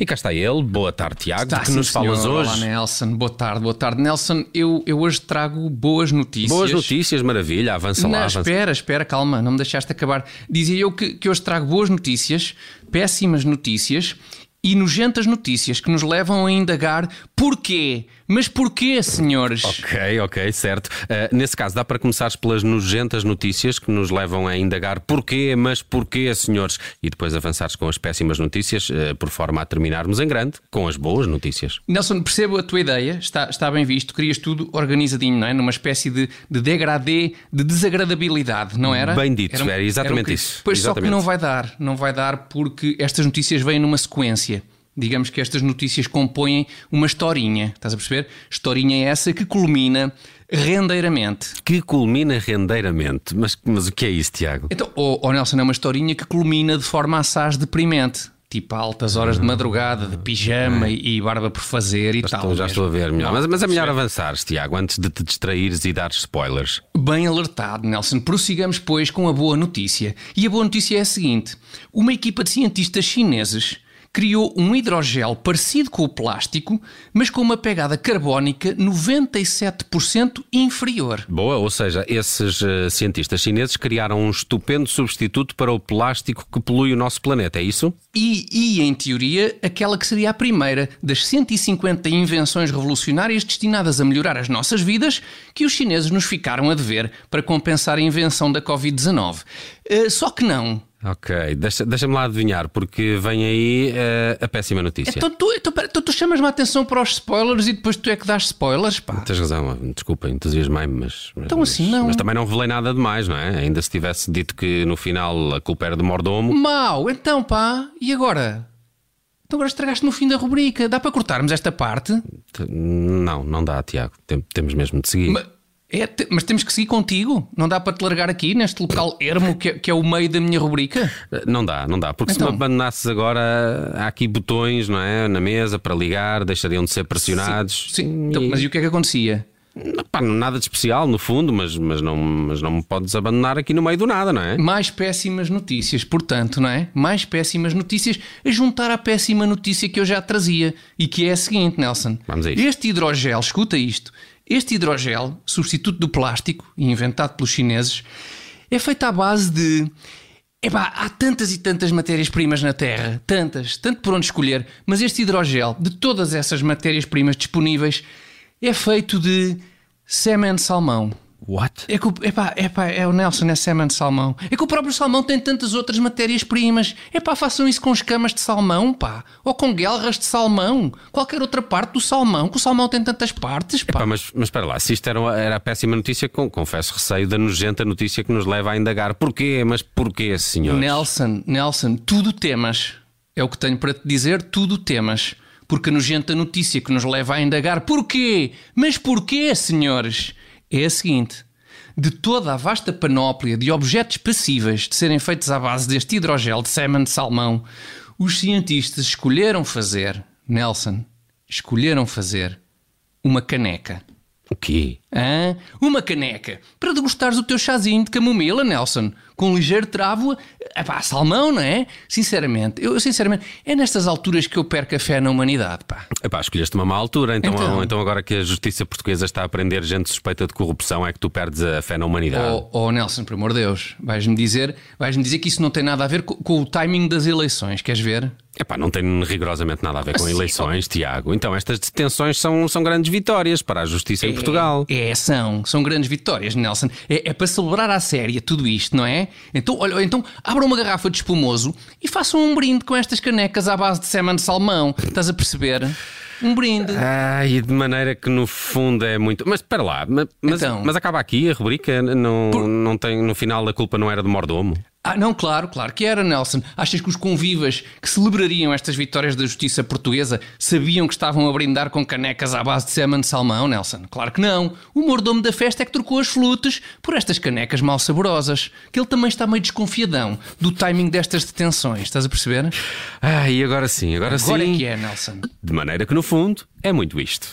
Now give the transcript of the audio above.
E cá está ele. Boa tarde, Tiago. Está, que sim, nos falas senhor. hoje? Olá, Nelson. Boa tarde, boa tarde. Nelson, eu, eu hoje trago boas notícias. Boas notícias, maravilha. Avança Não, lá. Avança. espera, espera, calma, não me deixaste acabar. Dizia eu que, que hoje trago boas notícias, péssimas notícias e nojentas notícias que nos levam a indagar porquê. Mas porquê, senhores? Ok, ok, certo. Uh, nesse caso, dá para começares pelas nojentas notícias que nos levam a indagar porquê, mas porquê, senhores, e depois avançares com as péssimas notícias, uh, por forma a terminarmos em grande com as boas notícias. Nelson, percebo a tua ideia, está, está bem visto, querias tudo organizadinho, não é? Numa espécie de, de degradê, de desagradabilidade, não era? Bem dito, era, exatamente era isso. Pois exatamente. só que não vai dar, não vai dar porque estas notícias vêm numa sequência. Digamos que estas notícias compõem uma historinha, estás a perceber? Historinha essa que culmina rendeiramente. Que culmina rendeiramente. Mas, mas o que é isso, Tiago? Então, o, o Nelson é uma historinha que culmina de forma assaz deprimente. Tipo, altas horas de madrugada, de pijama e, e barba por fazer e tal. estou, já mesmo. estou a ver melhor. Mas, mas é melhor avançares, Tiago, antes de te distraíres e dares spoilers. Bem alertado, Nelson. Prossigamos, pois, com a boa notícia. E a boa notícia é a seguinte: uma equipa de cientistas chineses criou um hidrogel parecido com o plástico, mas com uma pegada carbónica 97% inferior. Boa, ou seja, esses eh, cientistas chineses criaram um estupendo substituto para o plástico que polui o nosso planeta, é isso? E, e, em teoria, aquela que seria a primeira das 150 invenções revolucionárias destinadas a melhorar as nossas vidas que os chineses nos ficaram a dever para compensar a invenção da Covid-19. Eh, só que não. Ok, deixa- deixa-me lá adivinhar, porque vem aí eh, a péssima notícia. Então tu, então, tu chamas-me a atenção para os spoilers e depois tu é que dás spoilers, pá. Tens razão, desculpa, entusiasmei-me, mas, mas. Então assim, não. Mas também não revelei nada demais, não é? Ainda se tivesse dito que no final a culpa era de mordomo. Mau, então pá, e agora? Então agora estragaste no fim da rubrica. Dá para cortarmos esta parte? Não, não dá, Tiago. Tem- temos mesmo de seguir. Ma- é, te- mas temos que seguir contigo. Não dá para te largar aqui, neste local ermo que, é- que é o meio da minha rubrica? Eh, Não dá, não dá. Porque se Então. me abandonasses agora, há aqui botões, não é? Na mesa para ligar, deixariam de ser pressionados. Sim. Então, E- mas e o que é que acontecia? Pá, nada de especial, no fundo, mas, mas, não, mas não me podes abandonar aqui no meio do nada, não é? Mais péssimas notícias, portanto, não é? Mais péssimas notícias a juntar à péssima notícia que eu já trazia e que é a seguinte, Nelson. Vamos a isto. Este hidrogel, escuta isto, este hidrogel, substituto do plástico e inventado pelos chineses, é feito à base de. Epá, há tantas e tantas matérias-primas na Terra, tantas, tanto por onde escolher, mas este hidrogel, de todas essas matérias-primas disponíveis, é feito de sêmen de salmão. What? É que o, epá, epá, é o Nelson, é sêmen de salmão. É que o próprio salmão tem tantas outras matérias-primas. Epá, façam isso com escamas de salmão, pá. Ou com guelras de salmão. Qualquer outra parte do salmão, que o salmão tem tantas partes, pá. Pá, mas, mas espera lá, se isto era, uma- era a péssima notícia, com, confesso receio da nojenta notícia que nos leva a indagar. Porquê? Mas porquê, senhor? Nelson, Nelson, tudo temas. É o que tenho para te dizer, tudo temas. Porque a nojenta notícia que nos leva a indagar porquê? Mas porquê, senhores? É a seguinte. De toda a vasta panóplia de objetos passíveis de serem feitos à base deste hidrogel de sêmen de salmão, os cientistas escolheram fazer, Nelson, escolheram fazer uma caneca. O quê? Hã? Uma caneca para degustares o teu chazinho de camomila, Nelson, com um ligeiro travo a pá, salmão, não é? Sinceramente, eu sinceramente, é nestas alturas que eu perco a fé na humanidade, pá. Epá, escolheste uma má altura, então, Então. então. agora que a justiça portuguesa está a prender gente suspeita de corrupção é que tu perdes a fé na humanidade. Oh, oh, Nelson, por amor de Deus, vais-me dizer, vais-me dizer que isso não tem nada a ver co- com, o timing das eleições, queres ver? Epá, não tem rigorosamente nada a ver com Assim, eleições, Tiago. Então estas detenções são, são grandes vitórias para a justiça em Portugal. É, são, são grandes vitórias, Nelson. É, é para celebrar à séria tudo isto, não é? Então, olha, então abram uma garrafa de espumoso e façam um brinde com estas canecas à base de sêmen de salmão. Estás a perceber? Um brinde. Ah, e de maneira que no fundo é muito. Mas espera lá, ma- mas, Então. mas acaba aqui a rubrica? Não, não tem, no final a culpa não era de mordomo? Ah, não, claro, claro que era, Nelson. Achas que os convivas que celebrariam estas vitórias da justiça portuguesa sabiam que estavam a brindar com canecas à base de sêmen de salmão, Nelson? Claro que não. O mordomo da festa é que trocou as flutes por estas canecas mal saborosas. Que ele também está meio desconfiadão do timing destas detenções, estás a perceber? Ah, e agora sim, agora, Agora sim. é que é, Nelson. De maneira que no fundo é muito isto.